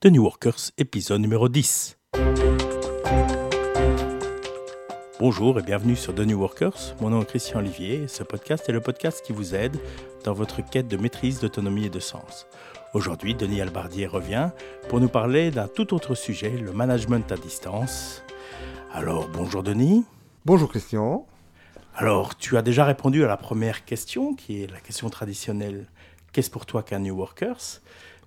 The New Workers, épisode numéro 10. Bonjour et bienvenue sur The New Workers. Mon nom est Christian Olivier ce podcast est le podcast qui vous aide dans votre quête de maîtrise, d'autonomie et de sens. Aujourd'hui, Denis Albardier revient pour nous parler d'un tout autre sujet, le management à distance. Alors, bonjour Denis. Bonjour Christian. Alors, tu as déjà répondu à la première question, qui est la question traditionnelle Qu'est-ce pour toi qu'un New Workers?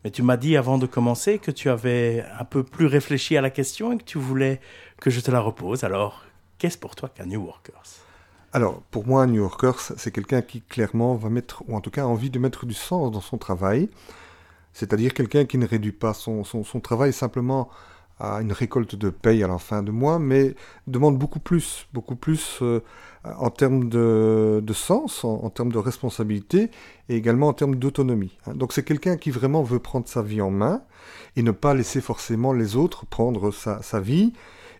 Mais tu m'as dit avant de commencer que tu avais un peu plus réfléchi à la question et que tu voulais que je te la repose. Alors, qu'est-ce pour toi qu'un New Workers? Alors, pour moi, un New Workers, c'est quelqu'un qui clairement va mettre, ou en tout cas a envie de mettre du sens dans son travail. C'est-à-dire quelqu'un qui ne réduit pas son, son, son travail simplement à une récolte de paye à la fin de mois, mais demande beaucoup plus, beaucoup plus euh, en termes de, de sens, en, en, termes de responsabilité et également en termes d'autonomie. Hein. Donc c'est quelqu'un qui vraiment veut prendre sa vie en main et ne pas laisser forcément les autres prendre sa, sa vie.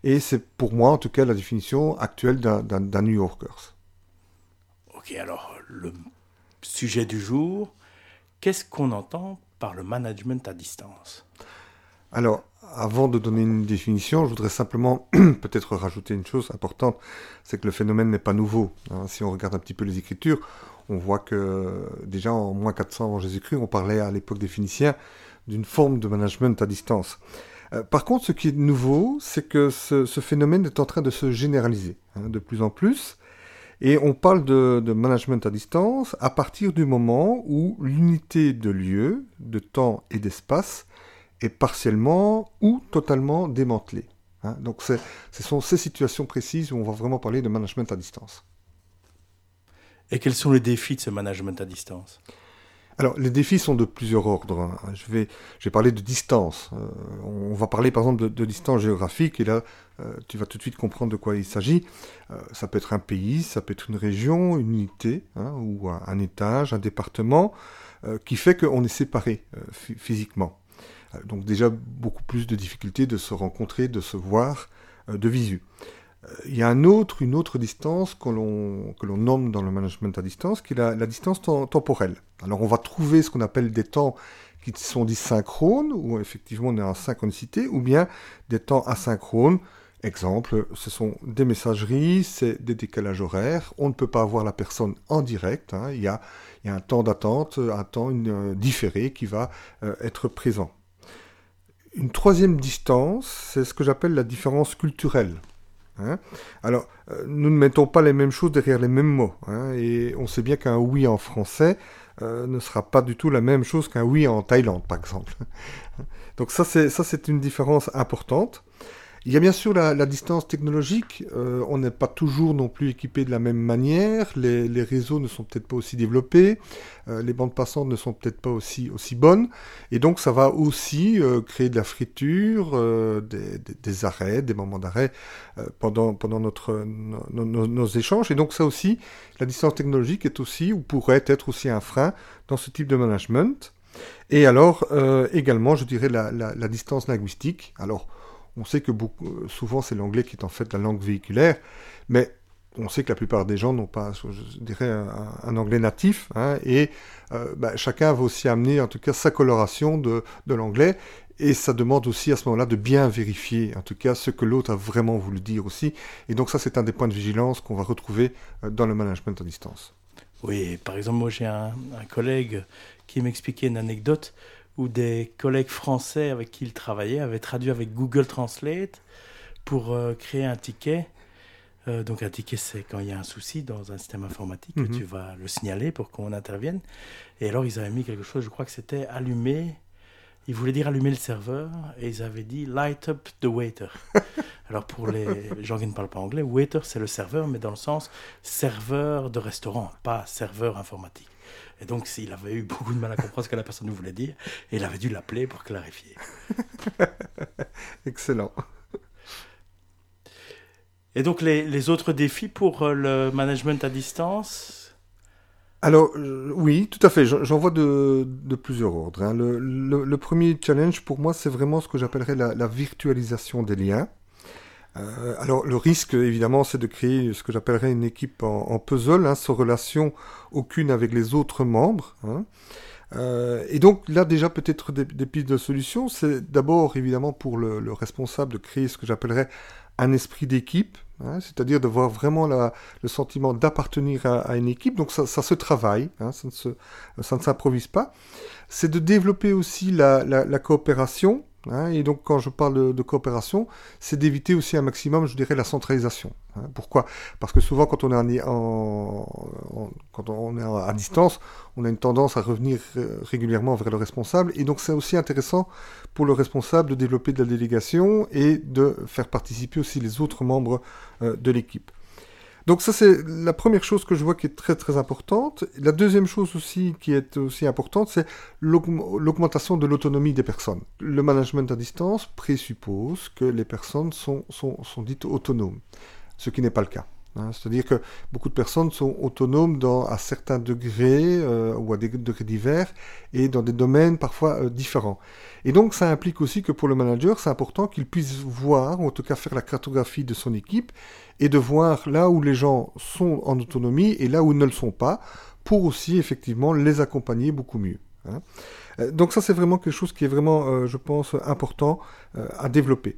Et c'est pour moi en tout cas la définition actuelle d'un New Yorkers. Ok, alors le sujet du jour, qu'est-ce qu'on entend par le management à distance? Alors, avant de donner une définition, je voudrais simplement peut-être rajouter une chose importante, c'est que le phénomène n'est pas nouveau. Hein. Si on regarde un petit peu les Écritures, on voit que déjà en moins 400 avant Jésus-Christ, on parlait à l'époque des Phéniciens d'une forme de management à distance. Euh, par contre, ce qui est nouveau, c'est que ce, phénomène est en train de se généraliser hein, de plus en plus. Et on parle de, management à distance à partir du moment où l'unité de lieu, de temps et d'espace est partiellement ou totalement démantelé. Hein. Donc ce sont ces situations précises où on va vraiment parler de management à distance. Et quels sont les défis de ce management à distance? Alors, les défis sont de plusieurs ordres. Hein. Je vais, je vais parler de distance. Euh, on va parler par exemple de, de distance géographique, et là, euh, tu vas tout de suite comprendre de quoi il s'agit. Euh, ça peut être un pays, ça peut être une région, une unité, hein, ou un, un, étage, un département, qui fait qu'on est séparé physiquement. Donc déjà beaucoup plus de difficultés de se rencontrer, de se voir euh, de visu. Euh, il y a un autre, une autre distance que l'on, nomme dans le management à distance, qui est la, distance temporelle. Alors on va trouver ce qu'on appelle des temps qui sont dits synchrones, où effectivement on est en synchronicité, ou bien des temps asynchrones. Exemple, ce sont des messageries, c'est des décalages horaires, on ne peut pas avoir la personne en direct, hein. il, y a, il, y a, un temps d'attente, un temps euh, différé qui va euh, être présent. Une troisième distance, c'est ce que j'appelle la différence culturelle. Hein Alors, euh, nous ne mettons pas les mêmes choses derrière les mêmes mots. Hein et on sait bien qu'un oui en français euh, ne sera pas du tout la même chose qu'un oui en Thaïlande, par exemple. Donc ça, c'est une différence importante. Il y a bien sûr la, la distance technologique. Euh, on n'est pas toujours non plus équipé de la même manière. Les, les réseaux ne sont peut-être pas aussi développés. Euh, les bandes passantes ne sont peut-être pas aussi, aussi bonnes. Et donc ça va aussi euh, créer de la friture, euh, des, des, des, arrêts, des moments d'arrêt euh, pendant, pendant notre, no, no, nos échanges. Et donc ça aussi, la distance technologique est aussi, ou pourrait être aussi un frein dans ce type de management. Et alors, également, je dirais la, la, la distance linguistique. Alors, on sait que beaucoup, euh, souvent c'est l'anglais qui est en fait la langue véhiculaire, mais on sait que la plupart des gens n'ont pas, je dirais, un, anglais natif, hein, et euh, bah, chacun va aussi amener en tout cas sa coloration de, de l'anglais, et ça demande aussi à ce moment-là de bien vérifier, en tout cas, ce que l'autre a vraiment voulu dire aussi. Et donc ça, c'est un des points de vigilance qu'on va retrouver euh, dans le management à distance. Oui, par exemple, moi j'ai un, un collègue qui m'expliquait une anecdote où des collègues français avec qui il travaillait avaient traduit avec Google Translate pour euh, créer un ticket. Euh, donc un ticket, c'est quand il y a un souci dans un système informatique mm -hmm. que tu vas le signaler pour qu'on intervienne. Et alors ils avaient mis quelque chose, je crois que c'était allumer. Ils voulaient dire allumer le serveur et ils avaient dit light up the waiter. alors pour les gens qui ne parlent pas anglais, waiter c'est le serveur, mais dans le sens serveur de restaurant, pas serveur informatique. Et donc, il avait eu beaucoup de mal à comprendre ce que la personne nous voulait dire, et il avait dû l'appeler pour clarifier. Excellent. Et donc, les, les, autres défis pour euh, le management à distance? Alors, euh, oui, tout à fait. J'en vois de, de, plusieurs ordres. Hein. Le, le, le, premier challenge, pour moi, c'est vraiment ce que j'appellerais la, la, virtualisation des liens. Euh, alors le risque évidemment c'est de créer ce que j'appellerais une équipe en, puzzle, hein, sans relation aucune avec les autres membres. Hein. Euh, et donc là déjà peut-être des, pistes de solutions, c'est d'abord évidemment pour le, responsable de créer ce que j'appellerais un esprit d'équipe, hein, c'est-à-dire d'avoir vraiment le sentiment d'appartenir à, une équipe. Donc ça, se travaille, hein, ça ne s'improvise pas. C'est de développer aussi la, la coopération, Hein, et donc, quand je parle de, coopération, c'est d'éviter aussi un maximum, je dirais, la centralisation. Hein. Pourquoi? Parce que souvent, quand on est, en, à distance, on a une tendance à revenir euh, régulièrement vers le responsable. Et donc, c'est aussi intéressant pour le responsable de développer de la délégation et de faire participer aussi les autres membres euh, de l'équipe. Donc ça c'est la première chose que je vois qui est très très importante. La deuxième chose aussi qui est aussi importante, c'est l'augmentation de l'autonomie des personnes. Le management à distance présuppose que les personnes sont, sont, sont dites autonomes, ce qui n'est pas le cas. Hein. C'est-à-dire que beaucoup de personnes sont autonomes dans, à certains degrés euh, ou à des degrés divers et dans des domaines parfois euh, différents. Et donc ça implique aussi que pour le manager, c'est important qu'il puisse voir, ou en tout cas faire la cartographie de son équipe et de voir là où les gens sont en autonomie et là où ils ne le sont pas, pour aussi effectivement les accompagner beaucoup mieux. Hein. Euh, donc ça c'est vraiment quelque chose qui est vraiment, je pense, important à développer.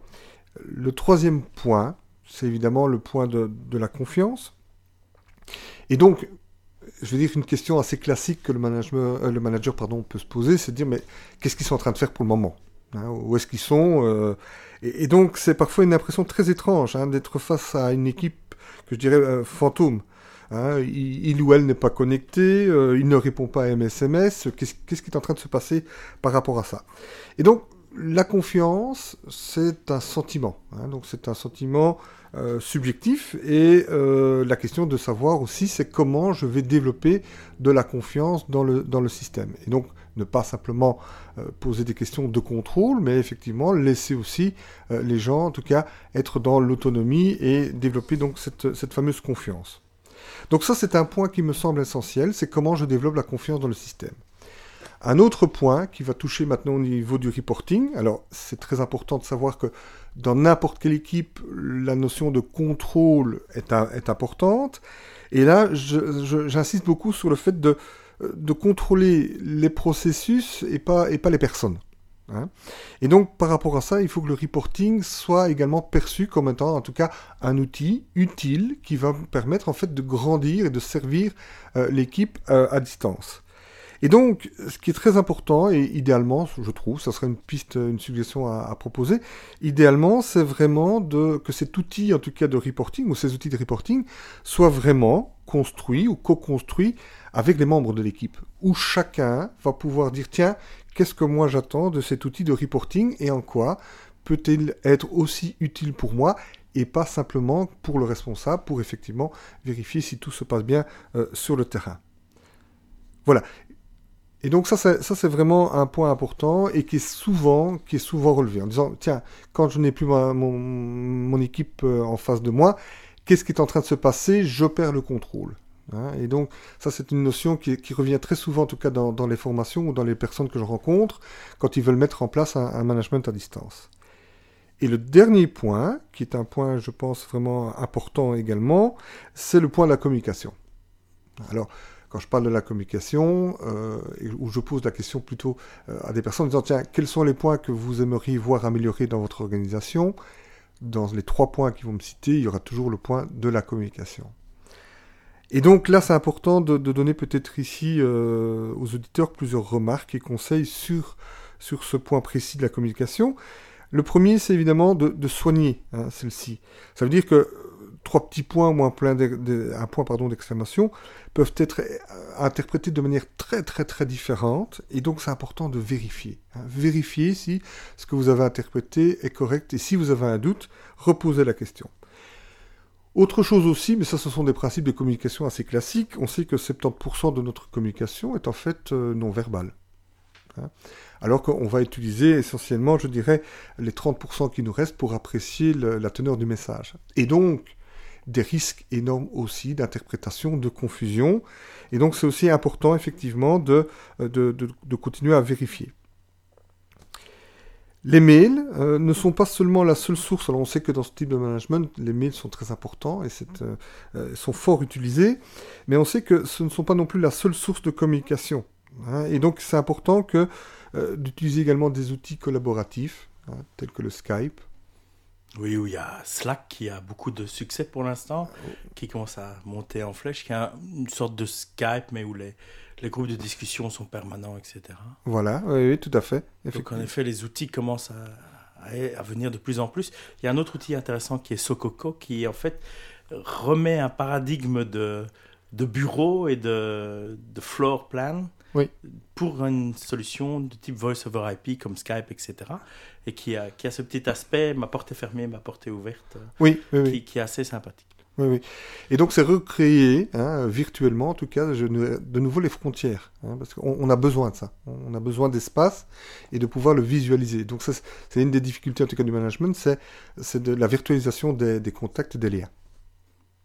Le troisième point, c'est évidemment le point de, la confiance. Et donc, je veux dire, une question assez classique que le, euh, le manager pardon, peut se poser, c'est de dire, mais qu'est-ce qu'ils sont en train de faire pour le moment hein, Où est-ce qu'ils sont euh, et, donc, c'est parfois une impression très étrange hein, d'être face à une équipe que je dirais euh, fantôme. Hein. il, ou elle n'est pas connecté, il ne répond pas à un SMS, qu'est-ce qui est en train de se passer par rapport à ça? Et donc, la confiance, c'est un sentiment. donc, c'est un sentiment euh, subjectif et euh, la question de savoir aussi c'est comment je vais développer de la confiance dans le, système. Et donc ne pas simplement euh, poser des questions de contrôle, mais effectivement laisser aussi les gens en tout cas être dans l'autonomie et développer donc cette fameuse confiance. Donc ça c'est un point qui me semble essentiel, c'est comment je développe la confiance dans le système. Un autre point qui va toucher maintenant au niveau du reporting, alors c'est très important de savoir que dans n'importe quelle équipe, la notion de contrôle est, importante. Et là, j'insiste beaucoup sur le fait de, de, contrôler les processus et pas, et pas les personnes. Hein. Et donc, par rapport à ça, il faut que le reporting soit également perçu comme étant, en tout cas, un outil utile qui va permettre en fait de grandir et de servir euh, l'équipe euh, à distance. Et donc, ce qui est très important, et idéalement, je trouve, ça serait une piste, une suggestion à, proposer, idéalement, c'est vraiment que cet outil, en tout cas de reporting, ou ces outils de reporting, soient vraiment construits ou co-construits avec les membres de l'équipe, où chacun va pouvoir dire, tiens, qu'est-ce que moi j'attends de cet outil de reporting et en quoi peut-il être aussi utile pour moi et pas simplement pour le responsable, pour effectivement vérifier si tout se passe bien euh, sur le terrain. Voilà. Et donc ça, c'est vraiment un point important et qui est souvent, qui est souvent relevé en disant, tiens, quand je n'ai plus mon, équipe euh, en face de moi, qu'est-ce qui est en train de se passer? Je perds le contrôle. Hein. et donc ça, c'est une notion qui, revient très souvent, en tout cas dans, les formations ou dans les personnes que je rencontre, quand ils veulent mettre en place un management à distance. Et le dernier point, qui est un point, je pense, vraiment important également, c'est le point de la communication. Alors, quand je parle de la communication, euh, où je pose la question plutôt euh, à des personnes en disant, tiens, quels sont les points que vous aimeriez voir améliorer dans votre organisation? Dans les trois points qu'ils vont me citer, il y aura toujours le point de la communication. Et donc là, c'est important de, donner peut-être ici euh, aux auditeurs plusieurs remarques et conseils sur, sur ce point précis de la communication. Le premier, c'est évidemment de, soigner hein, celle-ci. Ça veut dire que trois petits points ou un, point d'exclamation peuvent être euh, interprétés de manière très très très différente et donc c'est important de vérifier. Hein. Vérifier si ce que vous avez interprété est correct et si vous avez un doute, reposez la question. Autre chose aussi, mais ça ce sont des principes de communication assez classiques, on sait que 70% de notre communication est en fait euh, non verbale. Hein. alors qu'on va utiliser essentiellement, je dirais, les 30% qui nous restent pour apprécier la teneur du message. Et donc, des risques énormes aussi d'interprétation, de confusion. Et donc c'est aussi important effectivement de, euh, continuer à vérifier. Les mails euh, ne sont pas seulement la seule source. Alors on sait que dans ce type de management, les mails sont très importants et euh, sont fort utilisés, mais on sait que ce ne sont pas non plus la seule source de communication. Hein. et donc c'est important d'utiliser également des outils collaboratifs, hein, tels que le Skype, oui, où il y a Slack qui a beaucoup de succès pour l'instant, qui commence à monter en flèche, qui a une sorte de Skype, mais où les, les groupes de discussion sont permanents, etc. Voilà, oui, tout à fait. Donc en effet, les outils commencent à, à, venir de plus en plus. Il y a un autre outil intéressant qui est Sokoko, qui en fait remet un paradigme de, de bureau et de, de floor plan oui. pour une solution de type Voice over IP comme Skype, etc. Et qui a, qui a ce petit aspect, ma porte est fermée, ma porte est ouverte, oui, oui, qui, qui, est assez sympathique. Oui, oui. Et donc c'est recréer, hein, virtuellement en tout cas, de nouveau les frontières, hein, parce qu'on on a besoin de ça. On a besoin d'espace et de pouvoir le visualiser. Donc c'est une des difficultés en tout cas du management, c'est de la virtualisation des, des contacts, des liens.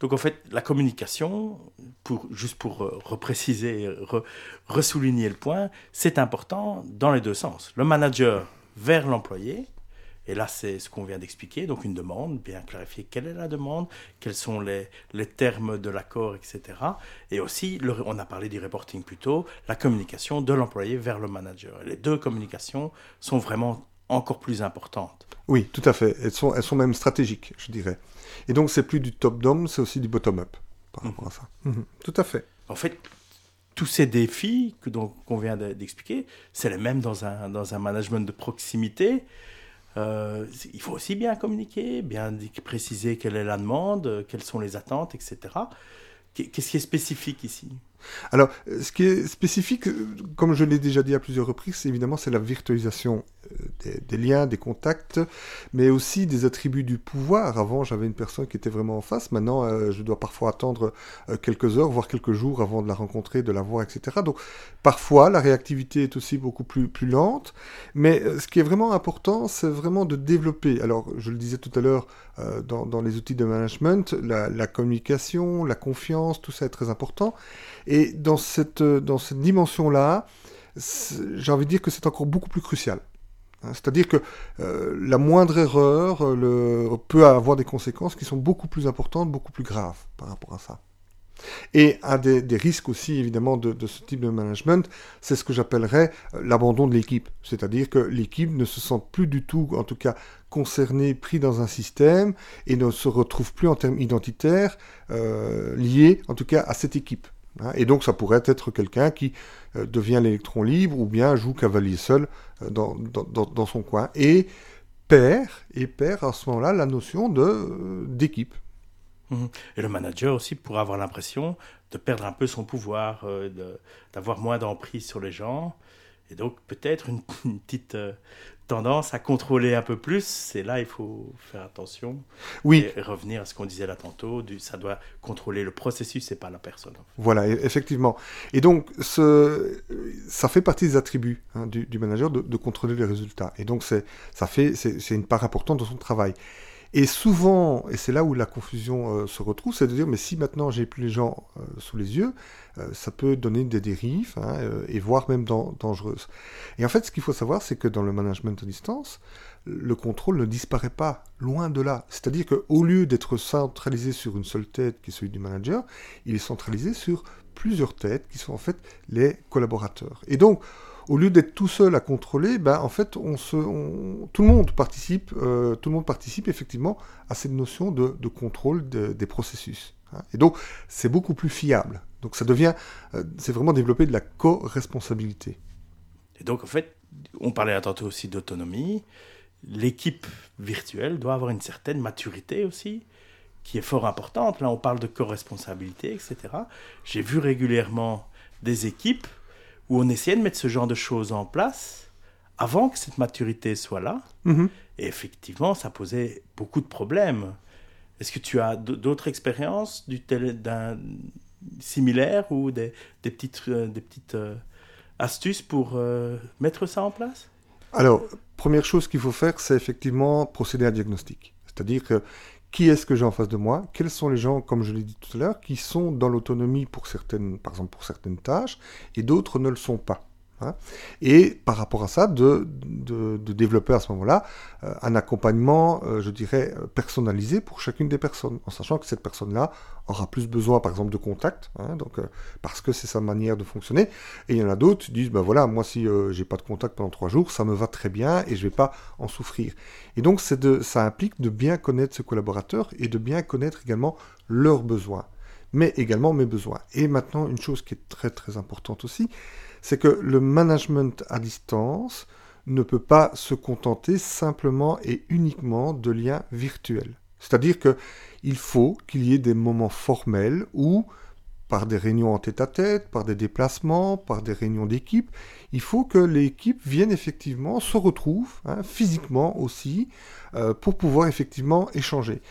Donc en fait, la communication, pour, juste pour euh, repréciser, re, ressouligner le point, c'est important dans les deux sens. Le manager vers l'employé, et là c'est ce qu'on vient d'expliquer, donc une demande, bien clarifier quelle est la demande, quels sont les, termes de l'accord, etc. Et aussi, on a parlé du reporting plus tôt, la communication de l'employé vers le manager. Les deux communications sont vraiment encore plus importantes. Oui, tout à fait. Elles sont, elles sont même stratégiques, je dirais. Et donc, c'est plus du top-down, c'est aussi du bottom-up par rapport à ça. Mhm. Tout à fait. En fait, tous ces défis que qu'on vient d'expliquer, c'est les mêmes dans un, dans un management de proximité. Euh, il faut aussi bien communiquer, bien préciser quelle est la demande, quelles sont les attentes, etc. Qu'est-ce qui est spécifique ici? Alors, ce qui est spécifique, comme je l'ai déjà dit à plusieurs reprises, évidemment, c'est la virtualisation euh, des, liens, des contacts, mais aussi des attributs du pouvoir. Avant, j'avais une personne qui était vraiment en face. Maintenant, euh, je dois parfois attendre euh, quelques heures, voire quelques jours avant de la rencontrer, de la voir, etc. Donc, parfois, la réactivité est aussi beaucoup plus, plus lente. Mais ce qui est vraiment important, c'est vraiment de développer. Alors, je le disais tout à l'heure, dans, les outils de management, la communication, la confiance, tout ça est très important. Et dans cette, dans cette dimension-là, j'ai envie de dire que c'est encore beaucoup plus crucial. Hein, c'est-à-dire que euh, la moindre erreur euh, peut avoir des conséquences qui sont beaucoup plus importantes, beaucoup plus graves par rapport à ça. Et un des, risques aussi, évidemment, de, ce type de management, c'est ce que j'appellerais euh, l'abandon de l'équipe. C'est-à-dire que l'équipe ne se sent plus du tout, en tout cas, concernée, pris dans un système, et ne se retrouve plus en termes identitaires, euh, liée, en tout cas, à cette équipe. Hein. Et donc ça pourrait être quelqu'un qui euh, devient l'électron libre ou bien joue cavalier seul euh, dans, son coin et perd, et perd à ce moment-là la notion de, euh, d'équipe. Mhm. Et le manager aussi pourrait avoir l'impression de perdre un peu son pouvoir, d'avoir moins d'emprise sur les gens. Et donc peut-être une, petite tendance à contrôler un peu plus. C'est là il faut faire attention. Oui. Et revenir à ce qu'on disait là tantôt, du, ça doit contrôler le processus et pas la personne. Voilà, e-, effectivement. Et donc, ce, ça fait partie des attributs hein, du, du, manager de, de, contrôler les résultats. Et donc, c'est, ça fait, c'est, une part importante de son travail. Et souvent, et c'est là où la confusion euh, se retrouve, c'est de dire, mais si maintenant j'ai plus les gens euh, sous les yeux, euh, ça peut donner des dérives, hein, et voire même dangereuses. Et en fait, ce qu'il faut savoir, c'est que dans le management à distance, le contrôle ne disparaît pas, loin de là. C'est-à-dire qu'au lieu d'être centralisé sur une seule tête, qui est celui du manager, il est centralisé sur plusieurs têtes, qui sont en fait les collaborateurs. Et donc, au lieu d'être tout seul à contrôler, ben, en fait, on se, tout le monde participe, euh, tout le monde participe effectivement à cette notion de, contrôle des processus. Hein. Et donc, c'est beaucoup plus fiable. Donc, ça devient, euh, c'est vraiment développer de la co-responsabilité. Et donc, en fait, on parlait tantôt aussi d'autonomie. L'équipe virtuelle doit avoir une certaine maturité aussi, qui est fort importante. Là, on parle de co-responsabilité, etc. J'ai vu régulièrement des équipes où on essayait de mettre ce genre de choses en place avant que cette maturité soit là. Mhm. Et effectivement, ça posait beaucoup de problèmes. Est-ce que tu as d'autres expériences du d'un similaires ou des, des petites, euh, des petites euh, astuces pour euh, mettre ça en place? Alors, première chose qu'il faut faire, c'est effectivement procéder à un diagnostic. C'est-à-dire que qui est-ce que j'ai en face de moi? Quels sont les gens, comme je l'ai dit tout à l'heure, qui sont dans l'autonomie pour certaines, par exemple pour certaines tâches, et d'autres ne le sont pas? Hein. et par rapport à ça, de, développer à ce moment-là euh, un accompagnement, euh, je dirais, euh, personnalisé pour chacune des personnes, en sachant que cette personne-là aura plus besoin, par exemple, de contact, hein, donc, parce que c'est sa manière de fonctionner. Et il y en a d'autres qui disent, ben voilà, moi si j'ai pas de contact pendant trois jours, ça me va très bien et je vais pas en souffrir. Et donc de, ça implique de bien connaître ses collaborateurs et de bien connaître également leurs besoins, mais également mes besoins. Et maintenant, une chose qui est très très importante aussi, c'est que le management à distance ne peut pas se contenter simplement et uniquement de liens virtuels. C'est-à-dire qu'il faut qu'il y ait des moments formels où, par des réunions en tête-à-tête, par des déplacements, par des réunions d'équipe, il faut que l'équipe vienne effectivement se retrouve hein, physiquement aussi euh, pour pouvoir effectivement échanger.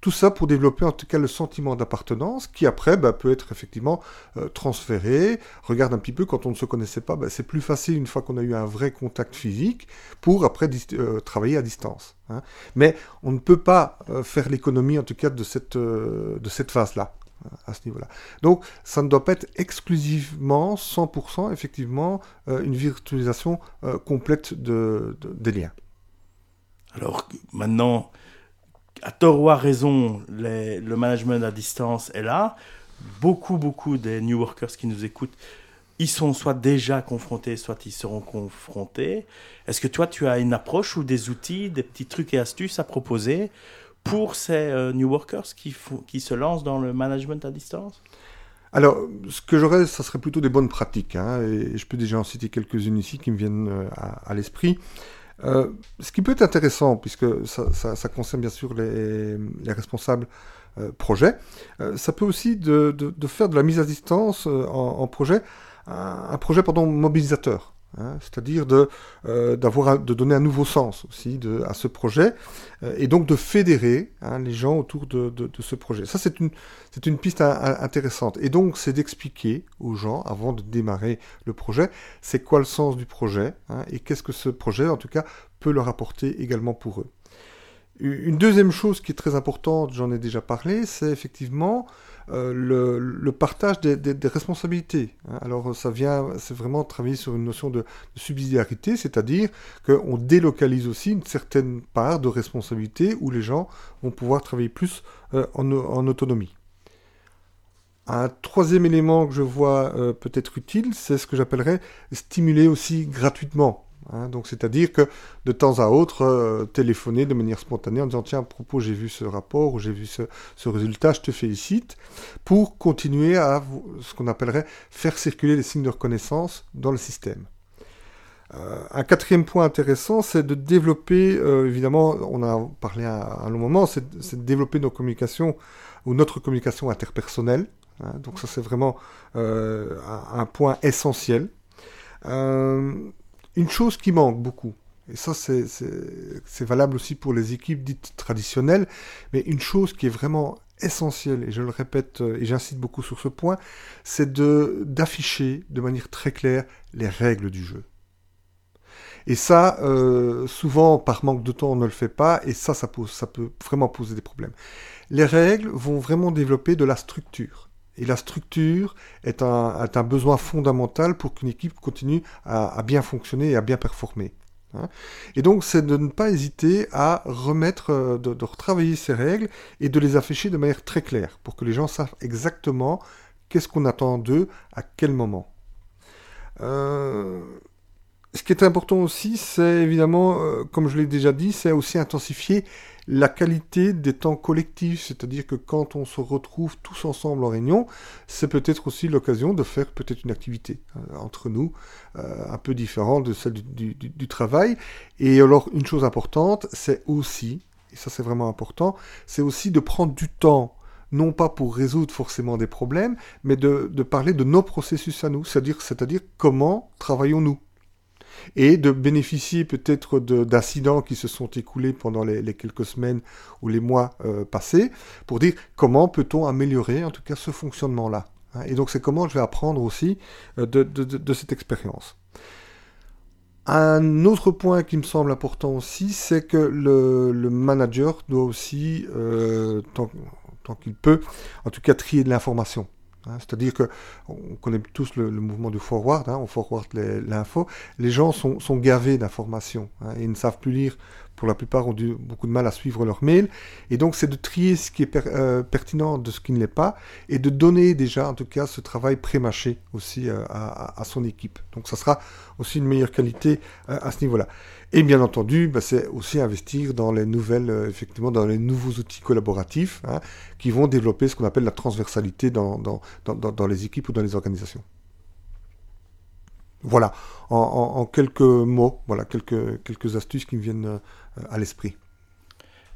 Tout ça pour développer en tout cas le sentiment d'appartenance qui après bah, peut être effectivement euh, transféré. Regarde un petit peu quand on ne se connaissait pas, bah, c'est plus facile une fois qu'on a eu un vrai contact physique pour après euh, travailler à distance. Hein. Mais on ne peut pas euh, faire l'économie en tout cas de cette, phase-là à ce niveau-là. Donc, ça ne doit pas être exclusivement 100% effectivement une virtualisation complète de, des liens. Alors maintenant, à tort ou à raison, le management à distance est là. Beaucoup, beaucoup des new workers qui nous écoutent, ils sont soit déjà confrontés, soit ils seront confrontés. Est-ce que toi, tu as une approche ou des outils, des petits trucs et astuces à proposer pour ces euh, new workers qui, se lancent dans le management à distance? Alors, ce que j'aurais, ça serait plutôt des bonnes pratiques, hein, et je peux déjà en citer quelques-unes ici qui me viennent euh, à l'esprit. Euh, ce qui peut être intéressant, puisque ça, concerne bien sûr les, responsables euh, projets, euh, ça peut aussi de, faire de la mise à distance en, projet, un, un projet pardon, mobilisateur. Hein, c'est-à-dire de, euh, de donner un nouveau sens aussi à ce projet, euh, et donc de fédérer hein, les gens autour de, ce projet. Ça, c'est une, piste intéressante. Et donc, c'est d'expliquer aux gens, avant de démarrer le projet, c'est quoi le sens du projet, hein, et qu'est-ce que ce projet, en tout cas, peut leur apporter également pour eux. Une deuxième chose qui est très importante, j'en ai déjà parlé, c'est effectivement euh, le, partage des, responsabilités. Hein. Alors ça vient, c'est vraiment travailler sur une notion de, subsidiarité, c'est-à-dire qu'on délocalise aussi une certaine part de responsabilité où les gens vont pouvoir travailler plus euh, en, autonomie. Un troisième élément que je vois euh, peut-être utile, c'est ce que j'appellerais stimuler aussi gratuitement. Hein, donc, c'est-à-dire que de temps à autre, euh, téléphoner de manière spontanée en disant tiens, à propos, j'ai vu ce rapport ou j'ai vu ce, résultat, je te félicite, pour continuer à ce qu'on appellerait faire circuler les signes de reconnaissance dans le système. Euh, un quatrième point intéressant, c'est de développer, euh, évidemment, on a parlé à, un long moment, c'est de développer nos communications ou notre communication interpersonnelle. Hein, donc ça, c'est vraiment un, point essentiel. Une chose qui manque beaucoup, et ça c'est valable aussi pour les équipes dites traditionnelles, mais une chose qui est vraiment essentielle, et je le répète euh, et j'insiste beaucoup sur ce point, c'est d'afficher de, manière très claire les règles du jeu. Et ça, euh, souvent, par manque de temps, on ne le fait pas, et ça, ça, pose, ça peut vraiment poser des problèmes. Les règles vont vraiment développer de la structure. Et la structure est un, besoin fondamental pour qu'une équipe continue à, bien fonctionner et à bien performer. Hein. Et donc, c'est de ne pas hésiter à remettre, euh, de, retravailler ces règles et de les afficher de manière très claire pour que les gens savent exactement qu'est-ce qu'on attend d'eux à quel moment. Euh, ce qui est important aussi, c'est évidemment, euh, comme je l'ai déjà dit, c'est aussi intensifier la qualité des temps collectifs, c'est-à-dire que quand on se retrouve tous ensemble en réunion, c'est peut-être aussi l'occasion de faire peut-être une activité euh, entre nous, euh, un peu différente de celle du, travail. Et alors, une chose importante, c'est aussi, et ça c'est vraiment important, c'est aussi de prendre du temps non pas pour résoudre forcément des problèmes, mais de, de parler de nos processus à nous, c'est-à-dire, c'est-à-dire comment travaillons-nous et de bénéficier peut-être d'incidents qui se sont écoulés pendant les, quelques semaines ou les mois euh, passés pour dire comment peut-on améliorer en tout cas ce fonctionnement-là. Hein. Et donc c'est comment je vais apprendre aussi euh, de, cette expérience. Un autre point qui me semble important aussi, c'est que le, manager doit aussi, euh, tant qu'il peut, en tout cas trier de l'information. Hein. C'est-à-dire que on connaît tous le, mouvement du forward, on forward l'info. Les gens sont, gavés d'informations hein, ils ne savent plus lire. Pour la plupart, ont eu beaucoup de mal à suivre leur mail. Et donc, c'est de trier ce qui est euh, pertinent de ce qui ne l'est pas et de donner déjà, en tout cas, ce travail pré-mâché aussi euh, à, son équipe. Donc, ça sera aussi une meilleure qualité euh, à ce niveau-là. Et bien entendu, bah, c'est aussi investir dans les nouvelles, effectivement, dans les nouveaux outils collaboratifs hein, qui vont développer ce qu'on appelle la transversalité dans, les équipes ou dans les organisations. Voilà, en, en, quelques mots, voilà quelques, quelques astuces qui me viennent euh, à l'esprit.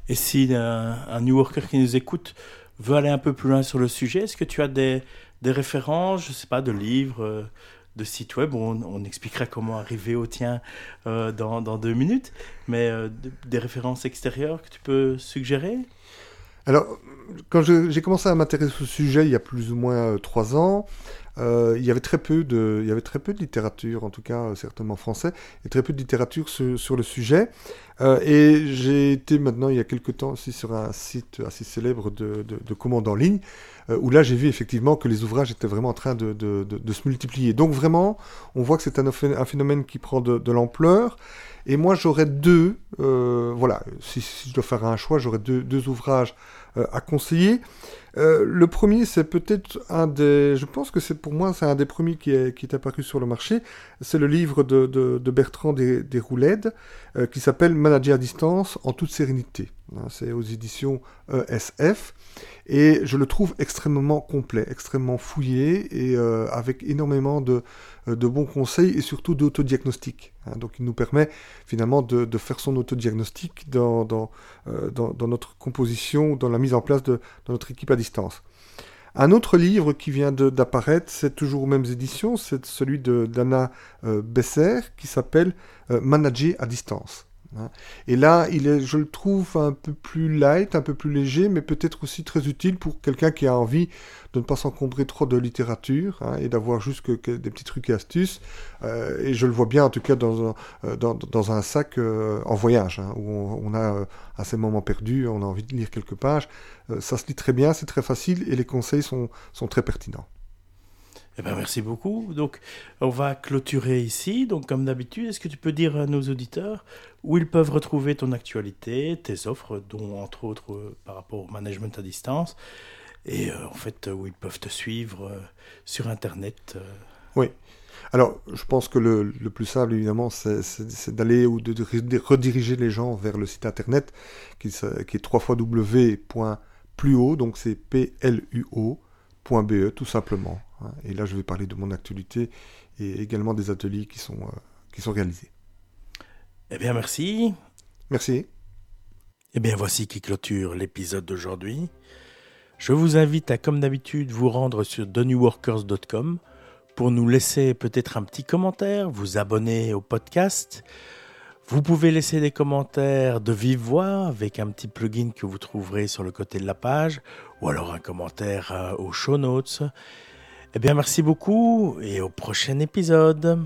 Et si un, un, New Worker qui nous écoute veut aller un peu plus loin sur le sujet, est-ce que tu as des, des références, je ne sais pas, de livres euh, de site web. On, on expliquera comment arriver au tien euh, dans, dans, deux minutes, mais euh, des références extérieures que tu peux suggérer? Alors, quand j'ai commencé à m'intéresser au sujet il y a plus ou moins euh, trois ans, il y avait très peu de, il y avait très peu de littérature, en tout cas certainement français, et très peu de littérature sur, le sujet. et j'ai été maintenant il y a quelques temps aussi sur un site assez célèbre de, de, de commandes en ligne euh, où là j'ai vu effectivement que les ouvrages étaient vraiment en train de, se multiplier. Donc vraiment, on voit que c'est un, phénomène qui prend de, l'ampleur. Et moi j'aurais deux, euh, voilà, si, je dois faire un choix, j'aurais deux, ouvrages euh, à conseiller. Euh, le premier, c'est peut-être un des, je pense que c'est pour moi, c'est un des premiers qui est, apparu sur le marché. C'est le livre de, Bertrand des, des euh, qui s'appelle Manager à distance en toute sérénité. Hein, c'est aux éditions ESF. Et je le trouve extrêmement complet, extrêmement fouillé et euh, avec énormément de, euh, de, bons conseils et surtout d'autodiagnostic. Hein. Donc il nous permet finalement de, de faire son autodiagnostic dans, dans, euh, dans, dans, notre composition, dans la mise en place de, de notre équipe à distance. Un autre livre qui vient d'apparaître, c'est toujours aux mêmes éditions, c'est celui d'Anna Besser qui s'appelle Manager à distance. Hein. Et là, il est, je le trouve un peu plus light, un peu plus léger, mais peut-être aussi très utile pour quelqu'un qui a envie de ne pas s'encombrer trop de littérature hein, et d'avoir juste des petits trucs et astuces. Euh, et je le vois bien, en tout cas, dans un, euh, sac euh, en voyage, hein, où on, a à ces moments perdus, on a envie de lire quelques pages. ça se lit très bien, c'est très facile et les conseils sont très pertinents. Eh ben, merci beaucoup. Donc, on va clôturer ici. Donc, comme d'habitude, est-ce que tu peux dire à nos auditeurs où ils peuvent retrouver ton actualité, tes offres, dont entre autres euh, par rapport au management à distance, et euh, en fait où ils peuvent te suivre euh, sur Internet Oui. Alors, je pense que le, plus simple, évidemment, c'est d'aller ou de, rediriger les gens vers le site Internet qui, qui est www.pluo, donc c'est P-L-U-O.be, tout simplement. Et là, je vais parler de mon actualité et également des ateliers qui sont, euh, qui sont réalisés. Eh bien, merci. Merci. Eh bien, voici qui clôture l'épisode d'aujourd'hui. Je vous invite à, comme d'habitude, vous rendre sur thenewworkers.com pour nous laisser peut-être un petit commentaire, vous abonner au podcast. Vous pouvez laisser des commentaires de vive voix avec un petit plugin que vous trouverez sur le côté de la page, ou alors un commentaire euh, aux show notes. Eh bien, merci beaucoup et au prochain épisode.